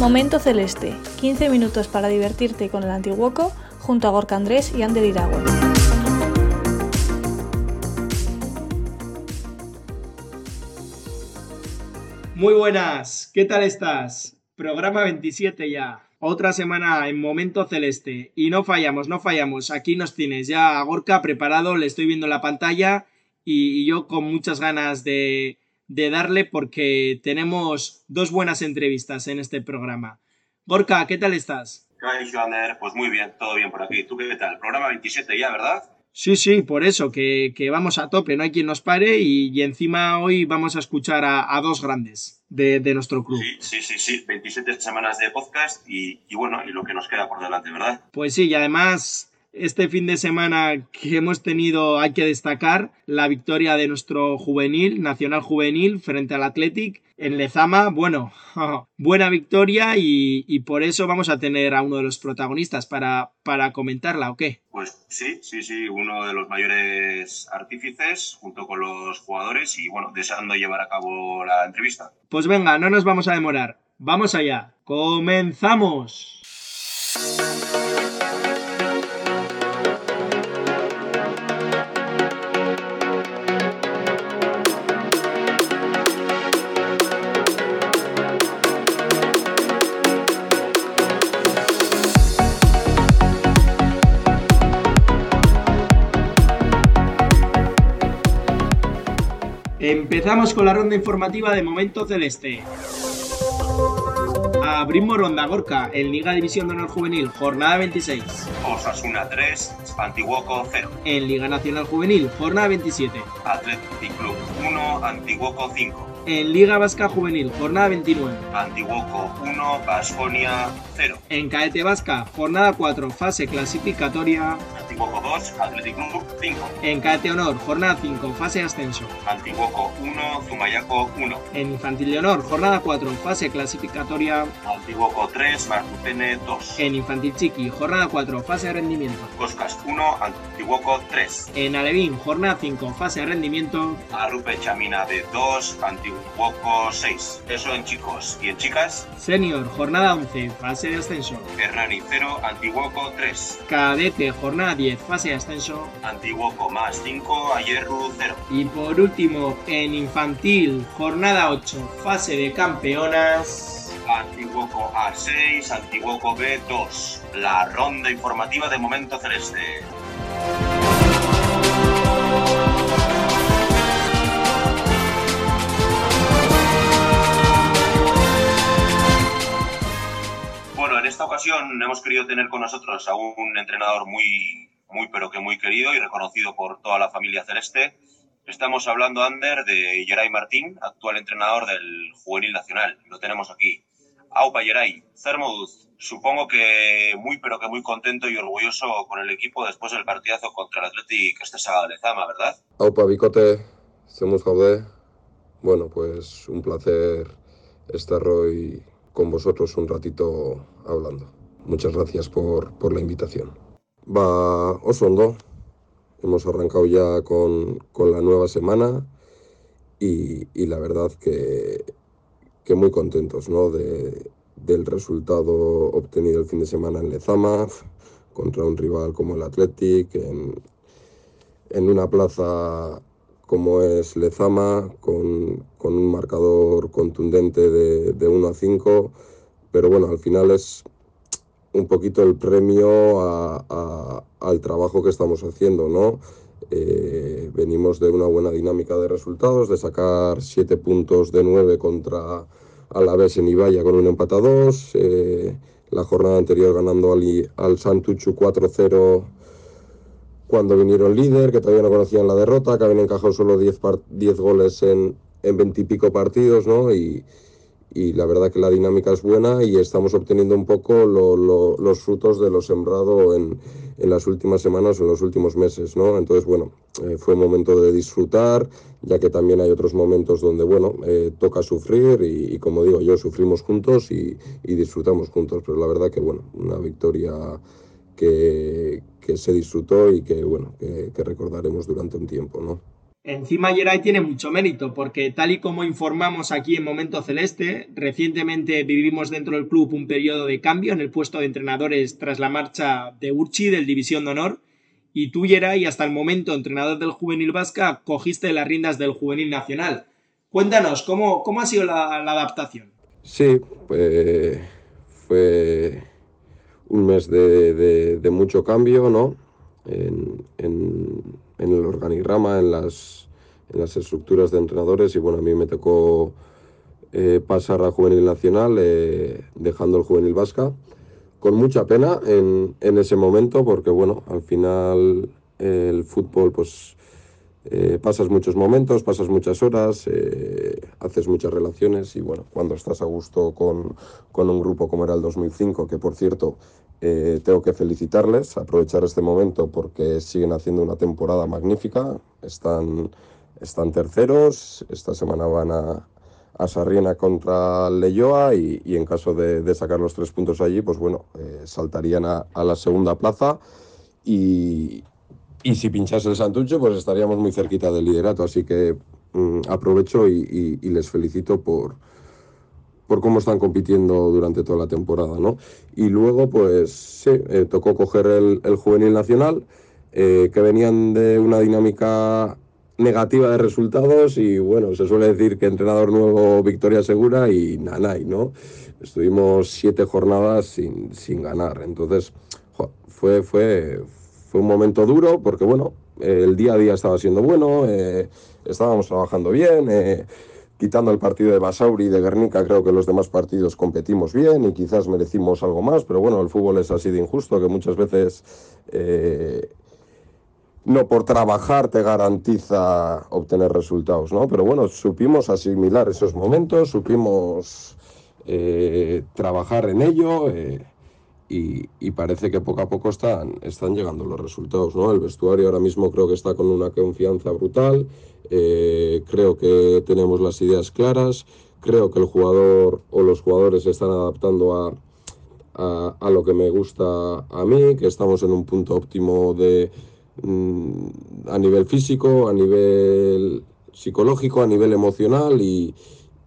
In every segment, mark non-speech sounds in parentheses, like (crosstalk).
Momento Celeste, 15 minutos para divertirte con el Antiguoco junto a Gorka Andrés y Ander Iragüe. Muy buenas, ¿qué tal estás? Programa 27 ya. Otra semana en Momento Celeste. Y no fallamos, no fallamos. Aquí nos tienes ya a Gorka preparado, le estoy viendo en la pantalla y, yo con muchas ganas de, de darle porque tenemos dos buenas entrevistas en este programa. Gorka, ¿qué tal estás? Pues muy bien, todo bien por aquí. ¿Tú qué tal? Programa 27 ya, ¿verdad? Sí, sí, por eso, que, vamos a tope, no hay quien nos pare y, encima hoy vamos a escuchar a, dos grandes de, nuestro club. Sí, sí, sí, sí, 27 semanas de podcast y, y bueno, y lo que nos queda por delante, ¿verdad? Pues sí, y además este fin de semana que hemos tenido, hay que destacar la victoria de nuestro juvenil, Nacional Juvenil, frente al Athletic en Lezama. Bueno, (laughs) buena victoria y, por eso vamos a tener a uno de los protagonistas para, para comentarla, ¿o qué? Pues sí, sí, sí, uno de los mayores artífices junto con los jugadores y bueno, deseando llevar a cabo la entrevista. Pues venga, no nos vamos a demorar. Vamos allá. ¡Comenzamos! Empezamos con la ronda informativa de Momento Celeste. Abrimos ronda Gorka en Liga División de Honor Juvenil, jornada 26. Osasuna 3, Antiguoco 0. En Liga Nacional Juvenil, jornada 27. Athletic Club 1, Antiguoco 5. En Liga Vasca Juvenil, jornada 29. Antiguoco 1, Basconia 0. En Caete Vasca, jornada 4, fase clasificatoria. Antiguoco 2, Athletic Club 5. En Caete Honor, jornada 5, fase ascenso. Antiguoco 1, Zumayaco 1. En Infantil de Honor, jornada 4, fase clasificatoria. Antiguoco 3, Martupene 2. En Infantil Chiqui, jornada 4, fase de rendimiento. Coscas 1, Antiguoco 3. En Alevín, jornada 5, fase de rendimiento. Arupe Chamina de 2, Antiguoco 6. Eso en chicos. ¿Y en chicas? Senior, jornada 11, fase de ascenso. Hernani 0, Antiguoco 3. Cadete, jornada 10, fase de ascenso. Antiguoco más 5, Ayerru 0. Y por último, en infantil, jornada 8, fase de campeonas. Antiguoco A6, Antiguoco B2. La ronda informativa de Momento Celeste. en esta ocasión hemos querido tener con nosotros a un entrenador muy, muy, pero que muy querido y reconocido por toda la familia celeste. Estamos hablando, Ander, de Geray Martín, actual entrenador del Juvenil Nacional. Lo tenemos aquí. Aupa Geray, Cermoduz, supongo que muy, pero que muy contento y orgulloso con el equipo después del partidazo contra el Athletic este sábado de Zama, ¿verdad? Aupa Bicote, Semus. Bueno, pues un placer estar hoy con vosotros un ratito hablando. Muchas gracias por, por la invitación. Va Osondo, hemos arrancado ya con, con la nueva semana y, y, la verdad que, que muy contentos ¿no? de, del resultado obtenido el fin de semana en Lezama contra un rival como el Athletic en, en una plaza como es Lezama, con, con un marcador contundente de, de 1 a 5, pero bueno, al final es un poquito el premio a, al trabajo que estamos haciendo, ¿no? Eh, venimos de una buena dinámica de resultados, de sacar 7 puntos de 9 contra Alavés en Ibaya con un empate a 2, eh, la jornada anterior ganando al, al Santuchu 4-0 cuando vinieron líder, que todavía no conocían la derrota, que habían encajado solo 10, goles en, en 20 y pico partidos, ¿no? Y, y la verdad que la dinámica es buena y estamos obteniendo un poco los frutos de lo sembrado en, en, las últimas semanas o en los últimos meses, ¿no? Entonces, bueno, eh, fue momento de disfrutar, ya que también hay otros momentos donde, bueno, eh, toca sufrir y, como digo yo, sufrimos juntos y, y, disfrutamos juntos, pero la verdad que, bueno, una victoria que, que se disfrutó y que, bueno, que recordaremos durante un tiempo, ¿no? Encima Geray tiene mucho mérito, porque tal y como informamos aquí en Momento Celeste, recientemente vivimos dentro del club un periodo de cambio en el puesto de entrenadores tras la marcha de Urchi del División de Honor, y tú, Geray, hasta el momento entrenador del Juvenil Vasca, cogiste las riendas del Juvenil Nacional. Cuéntanos, ¿cómo, cómo ha sido la, adaptación? Sí, pues fue un mes de, mucho cambio, ¿no? en el organigrama, en las, en las estructuras de entrenadores. Y bueno, a mí me tocó eh, pasar a Juvenil Nacional eh, dejando el Juvenil Vasca con mucha pena en, en, ese momento porque bueno, al final el fútbol pues eh, pasas muchos momentos, pasas muchas horas, haces muchas relaciones y bueno, cuando estás a gusto con, con, un grupo como era el 2005, que por cierto eh, tengo que felicitarles, aprovechar este momento porque siguen haciendo una temporada magnífica. Están, están terceros, esta semana van a, a Sarriena contra Leyoa y, en caso de, sacar los tres puntos allí, pues bueno, eh, saltarían a, a, la segunda plaza y, y si pinchase el Santucho, pues estaríamos muy cerquita del liderato. Así que mm, aprovecho y, les felicito por, por cómo están compitiendo durante toda la temporada, ¿no? Y luego, pues sí, eh, tocó coger el, el juvenil nacional, eh, que venían de una dinámica negativa de resultados y bueno, se suele decir que entrenador nuevo, victoria segura y nanay, ¿no? Estuvimos siete jornadas sin, sin ganar, entonces fue, fue, fue un momento duro porque bueno, el día a día estaba siendo bueno, eh, estábamos trabajando bien, eh, quitando el partido de Basauri y de Guernica, creo que los demás partidos competimos bien y quizás merecimos algo más, pero bueno, el fútbol es así de injusto que muchas veces eh, no por trabajar te garantiza obtener resultados, ¿no? Pero bueno, supimos asimilar esos momentos, supimos trabajar en ello. Y, parece que poco a poco están, están llegando los resultados. ¿no? El vestuario ahora mismo creo que está con una confianza brutal, eh, creo que tenemos las ideas claras, creo que el jugador o los jugadores se están adaptando a, a, a, lo que me gusta a mí, que estamos en un punto óptimo de, mm, a nivel físico, a nivel psicológico, a nivel emocional y,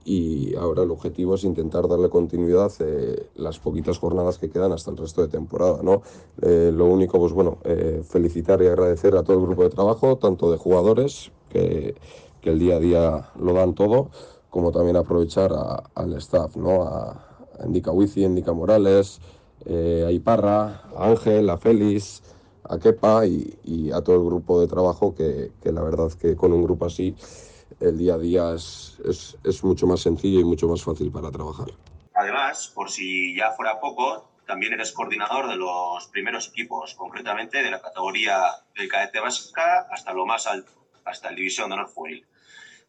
y ahora el objetivo es intentar darle continuidad eh, las poquitas jornadas que quedan hasta el resto de temporada. ¿no? Eh, lo único, pues bueno, eh, felicitar y agradecer a todo el grupo de trabajo, tanto de jugadores, que, que el día a día lo dan todo, como también aprovechar al staff, ¿no? a, Indica Wici, Indica Morales, a Iparra, a Ángel, a Félix, a Kepa y, y, a todo el grupo de trabajo que, que la verdad que con un grupo así el día a día es, es, es, mucho más sencillo y mucho más fácil para trabajar. Además, por si ya fuera poco, también eres coordinador de los primeros equipos, concretamente de la categoría del cadete básica hasta lo más alto, hasta el División de Honor Juvenil.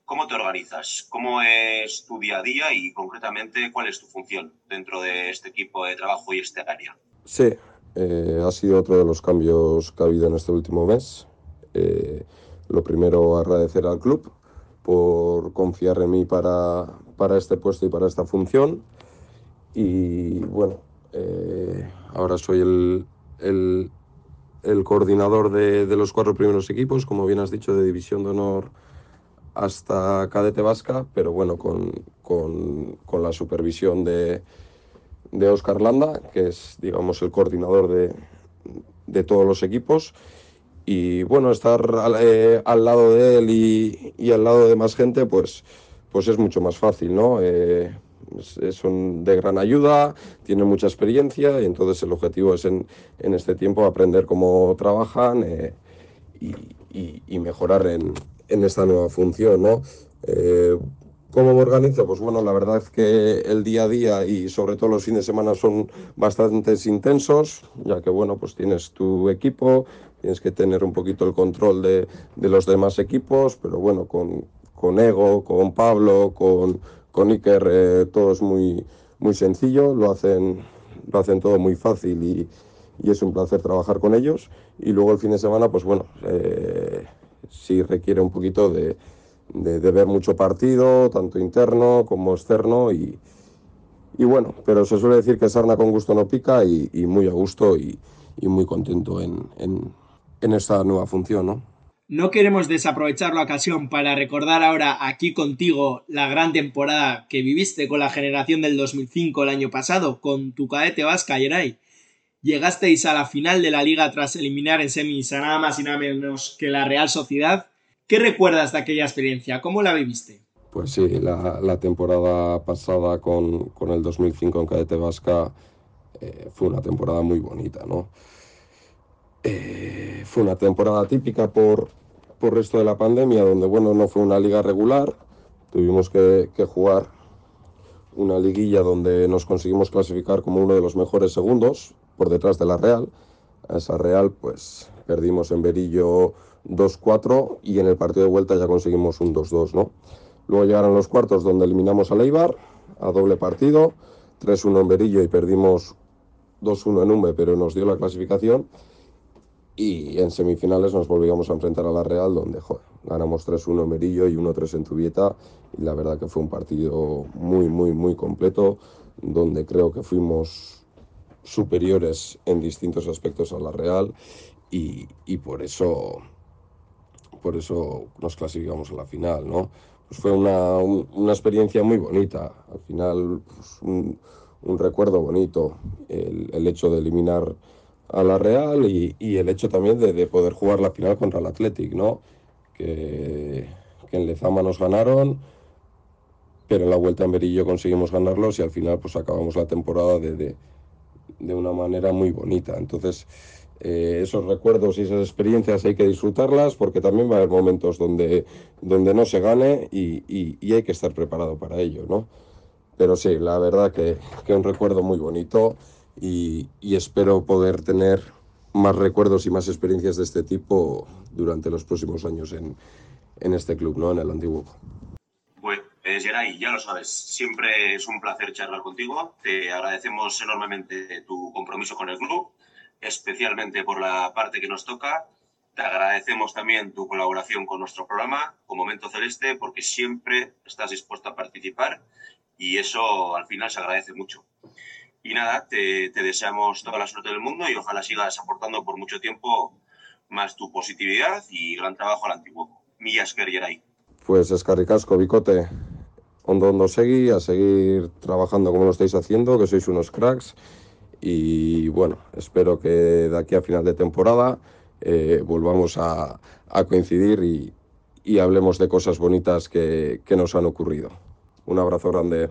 ¿Cómo te organizas? ¿Cómo es tu día a día y concretamente cuál es tu función dentro de este equipo de trabajo y este área? Sí, eh, ha sido otro de los cambios que ha habido en este último mes. Eh, lo primero, agradecer al club por confiar en mí para, para este puesto y para esta función. Y bueno, eh, ahora soy el, el, el coordinador de, de, los cuatro primeros equipos, como bien has dicho, de División de Honor hasta Cadete Vasca, pero bueno, con, con, con la supervisión de, de Oscar Landa, que es, digamos, el coordinador de, de todos los equipos y bueno, estar eh, al lado de él y, al lado de más gente, pues, pues es mucho más fácil, ¿no? Eh, son de gran ayuda, tienen mucha experiencia y entonces el objetivo es en, en este tiempo aprender cómo trabajan eh, y, mejorar en, en, esta nueva función, ¿no? Eh, ¿Cómo me organizo? Pues bueno, la verdad es que el día a día y sobre todo los fines de semana son bastante intensos, ya que bueno, pues tienes tu equipo, tienes que tener un poquito el control de, de los demás equipos, pero bueno, con, con Ego, con Pablo, con, con Iker eh, todo es muy, muy sencillo, lo hacen, lo hacen todo muy fácil y, y, es un placer trabajar con ellos. Y luego el fin de semana, pues bueno, eh, sí requiere un poquito de, de, ver mucho partido, tanto interno como externo. Y, y, bueno, pero se suele decir que sarna con gusto no pica y, muy a gusto y, muy contento en, en, en, esta nueva función, ¿no? No queremos desaprovechar la ocasión para recordar ahora aquí contigo la gran temporada que viviste con la generación del 2005 el año pasado, con tu cadete vasca, Yeray. Llegasteis a la final de la liga tras eliminar en semis a nada más y nada menos que la Real Sociedad. ¿Qué recuerdas de aquella experiencia? ¿Cómo la viviste? Pues sí, la, la temporada pasada con, con, el 2005 en cadete vasca eh, fue una temporada muy bonita, ¿no? Eh, fue una temporada típica por, por resto de la pandemia, donde bueno, no fue una liga regular, tuvimos que, que, jugar una liguilla donde nos conseguimos clasificar como uno de los mejores segundos por detrás de la Real. A esa Real pues perdimos en Berillo 2-4 y en el partido de vuelta ya conseguimos un 2-2, ¿no? Luego llegaron los cuartos donde eliminamos a Leibar a doble partido, 3-1 en Berillo y perdimos 2-1 en Umbe, pero nos dio la clasificación y en semifinales nos volvíamos a enfrentar a la Real, donde joder, ganamos 3-1 en Merillo y 1-3 en Tubieta. Y la verdad que fue un partido muy, muy, muy completo, donde creo que fuimos superiores en distintos aspectos a la Real y, y por, eso, por eso nos clasificamos a la final. ¿no? Pues fue una, un, una experiencia muy bonita. Al final, pues un, un recuerdo bonito, el, el hecho de eliminar a la Real y, el hecho también de, de, poder jugar la final contra el Athletic, ¿no? Que, en Lezama nos ganaron, pero en la vuelta en Berillo conseguimos ganarlos y al final pues acabamos la temporada de, de, una manera muy bonita. Entonces, eh, esos recuerdos y esas experiencias hay que disfrutarlas porque también va a haber momentos donde, donde no se gane y, y, y hay que estar preparado para ello, ¿no? Pero sí, la verdad que, que un recuerdo muy bonito y, y, espero poder tener más recuerdos y más experiencias de este tipo durante los próximos años en, en este club, ¿no? en el antiguo. Pues, eh, Geray, ya lo sabes, siempre es un placer charlar contigo. Te agradecemos enormemente tu compromiso con el club, especialmente por la parte que nos toca. Te agradecemos también tu colaboración con nuestro programa, con Momento Celeste, porque siempre estás dispuesto a participar y eso al final se agradece mucho. Y nada, te, deseamos toda la suerte del mundo y ojalá sigas aportando por mucho tiempo más tu positividad y gran trabajo al antiguo. Esker Geray. Pues escarricasco, bicote. Ondo, ondo segui, a seguir trabajando como lo estáis haciendo, que sois unos cracks. Y bueno, espero que de aquí a final de temporada eh, volvamos a, coincidir y, hablemos de cosas bonitas que nos han ocurrido. Un abrazo grande.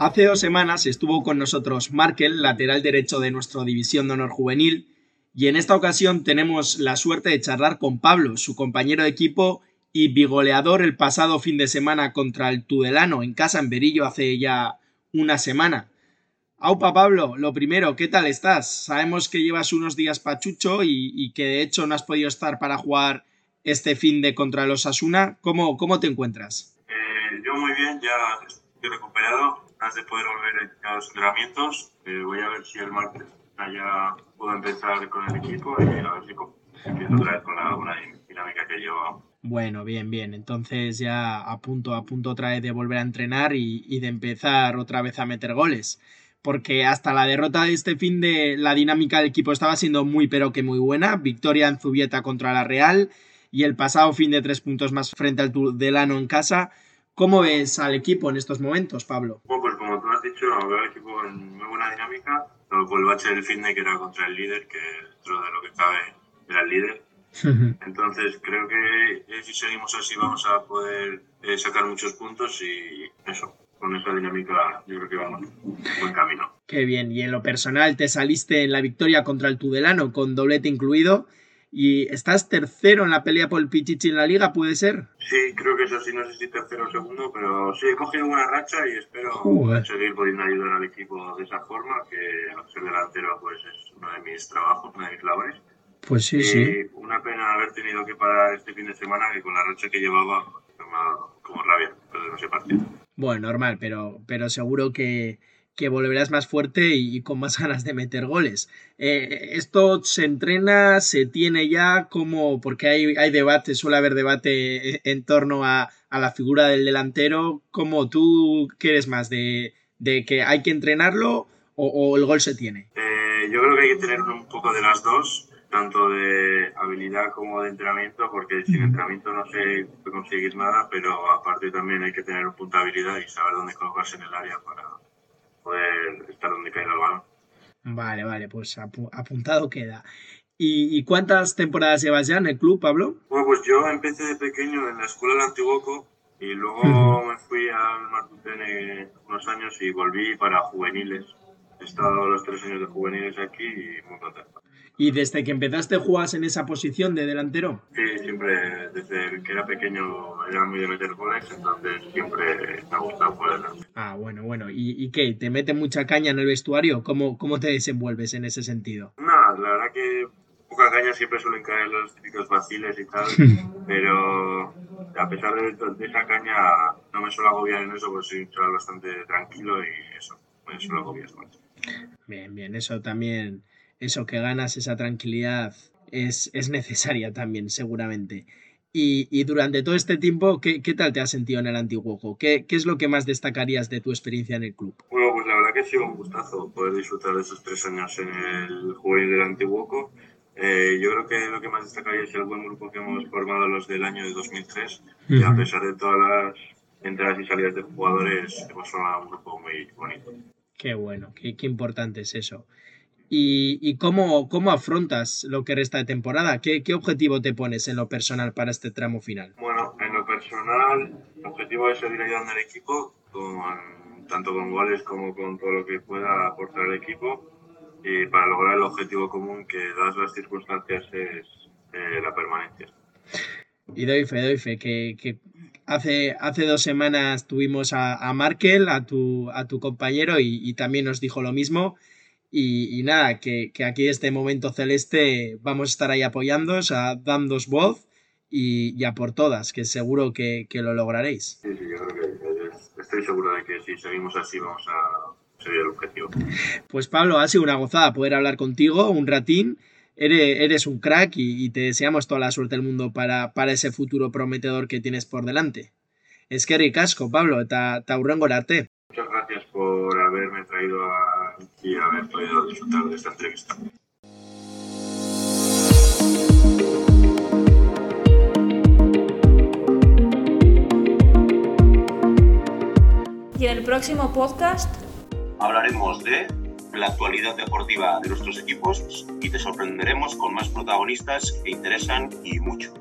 Hace dos semanas estuvo con nosotros Markel, lateral derecho de nuestra división de honor juvenil, y en esta ocasión tenemos la suerte de charlar con Pablo, su compañero de equipo y bigoleador el pasado fin de semana contra el Tudelano en casa en Berillo hace ya una semana. Aupa Pablo, lo primero, ¿qué tal estás? Sabemos que llevas unos días pachucho y, que de hecho no has podido estar para jugar este fin de contra los Asuna. ¿Cómo, cómo te encuentras? Eh, yo muy bien, ya estoy recuperado antes de poder volver a los entrenamientos. Eh, voy a ver si el martes ya puedo empezar con el equipo y a ver si empiezo otra vez con la una dinámica que llevo. Bueno, bien, bien. Entonces ya a punto, a punto otra vez de volver a entrenar y, y de empezar otra vez a meter goles. Porque hasta la derrota de este fin de la dinámica del equipo estaba siendo muy pero que muy buena. Victoria en Zubieta contra la Real y el pasado fin de tres puntos más frente al Tudelano en casa. ¿Cómo ves al equipo en estos momentos, Pablo? Bueno, pues como tú has dicho, mucho, veo el equipo en muy buena dinámica, luego por el bache del fitness que era contra el líder, que dentro de lo que cabe era el líder. Entonces creo que eh, si seguimos así vamos a poder eh, sacar muchos puntos y eso, con esa dinámica yo creo que vamos buen camino. Qué bien, y en lo personal te saliste en la victoria contra el Tudelano con doblete incluido y estás tercero en la pelea por el Pichichi en la liga, ¿puede ser? Sí, creo que eso sí, no sé si tercero o segundo, pero sí, he cogido buena racha y espero seguir pudiendo ayudar al equipo de esa forma, que ser delantero pues es uno de mis trabajos, una de mis labores. Pues sí, y sí. Una pena haber tenido que parar este fin de semana, que con la racha que llevaba, me ha dado como rabia perder ese partido. Bueno, normal, pero, pero seguro que, que volverás más fuerte y, con más (laughs) ganas de meter goles. Eh, esto se entrena, se tiene ya como, porque hay, hay debate, suele haber debate en torno a, a la figura del delantero, como tú quieres más, de, de, que hay que entrenarlo o, o el gol se tiene. Eh, yo creo que hay que tener un poco de las dos, tanto de habilidad como de entrenamiento, porque sin entrenamiento no se puede conseguir nada, pero aparte también hay que tener un punto de habilidad y saber dónde colocarse en el área para poder estar donde caiga el balón. Vale, vale, pues apuntado queda. ¿Y, ¿Y, cuántas temporadas llevas ya en el club, Pablo? Bueno, pues yo empecé de pequeño en la escuela del Antiguoco y luego uh -huh. me fui al Martutene unos años y volví para juveniles. He estado los tres años de juveniles aquí y muy contento. ¿Y desde que empezaste jugas en esa posición de delantero? Sí, siempre, desde que era pequeño era muy de meter goles, entonces siempre me ha gustado poder. Ah, bueno, bueno. ¿Y, ¿Y, qué? ¿Te mete mucha caña en el vestuario? ¿Cómo, ¿Cómo te desenvuelves en ese sentido? Nada, la verdad que poca caña siempre suelen caer los típicos vaciles y tal, (laughs) pero a pesar de, de, esa caña no me suelo agobiar en eso, porque soy bastante tranquilo y eso, me suelo agobiar mucho. Bien, bien, eso también eso que ganas, esa tranquilidad, es, es necesaria también, seguramente. Y, y, durante todo este tiempo, ¿qué, ¿qué, tal te has sentido en el Antiguoco? ¿Qué, ¿Qué es lo que más destacarías de tu experiencia en el club? Bueno, pues la verdad que ha sido un gustazo poder disfrutar de esos tres años en el juvenil del Antiguoco. Eh, yo creo que lo que más destacaría es el buen grupo que hemos formado los del año de 2003. Uh -huh. Y a pesar de todas las entradas y salidas de jugadores, hemos formado un grupo muy bonito. Qué bueno, qué, qué importante es eso y, y cómo, cómo, afrontas lo que resta de temporada. ¿Qué, ¿Qué, objetivo te pones en lo personal para este tramo final? Bueno, en lo personal, el objetivo es seguir ayudando al equipo, con, tanto con goles como con todo lo que pueda aportar el equipo, y para lograr el objetivo común que, dadas las circunstancias, es eh, la permanencia. Y doy fe, doy fe, que, que hace, hace dos semanas tuvimos a, a Markel, a tu, a tu compañero, y, y también nos dijo lo mismo. Y, y, nada, que, que, aquí este momento celeste vamos a estar ahí apoyando, o sea, dándos voz y, y, a por todas, que seguro que, que, lo lograréis. Sí, sí, yo creo que estoy seguro de que si seguimos así vamos a seguir el objetivo. Pues Pablo, ha sido una gozada poder hablar contigo un ratín. Eres, eres un crack y, y, te deseamos toda la suerte del mundo para, para ese futuro prometedor que tienes por delante. Es que ricasco, Pablo, ta, ta arte. Muchas gracias por haberme traído a, y haber podido disfrutar de esta entrevista. Y en el próximo podcast hablaremos de la actualidad deportiva de nuestros equipos y te sorprenderemos con más protagonistas que interesan y mucho.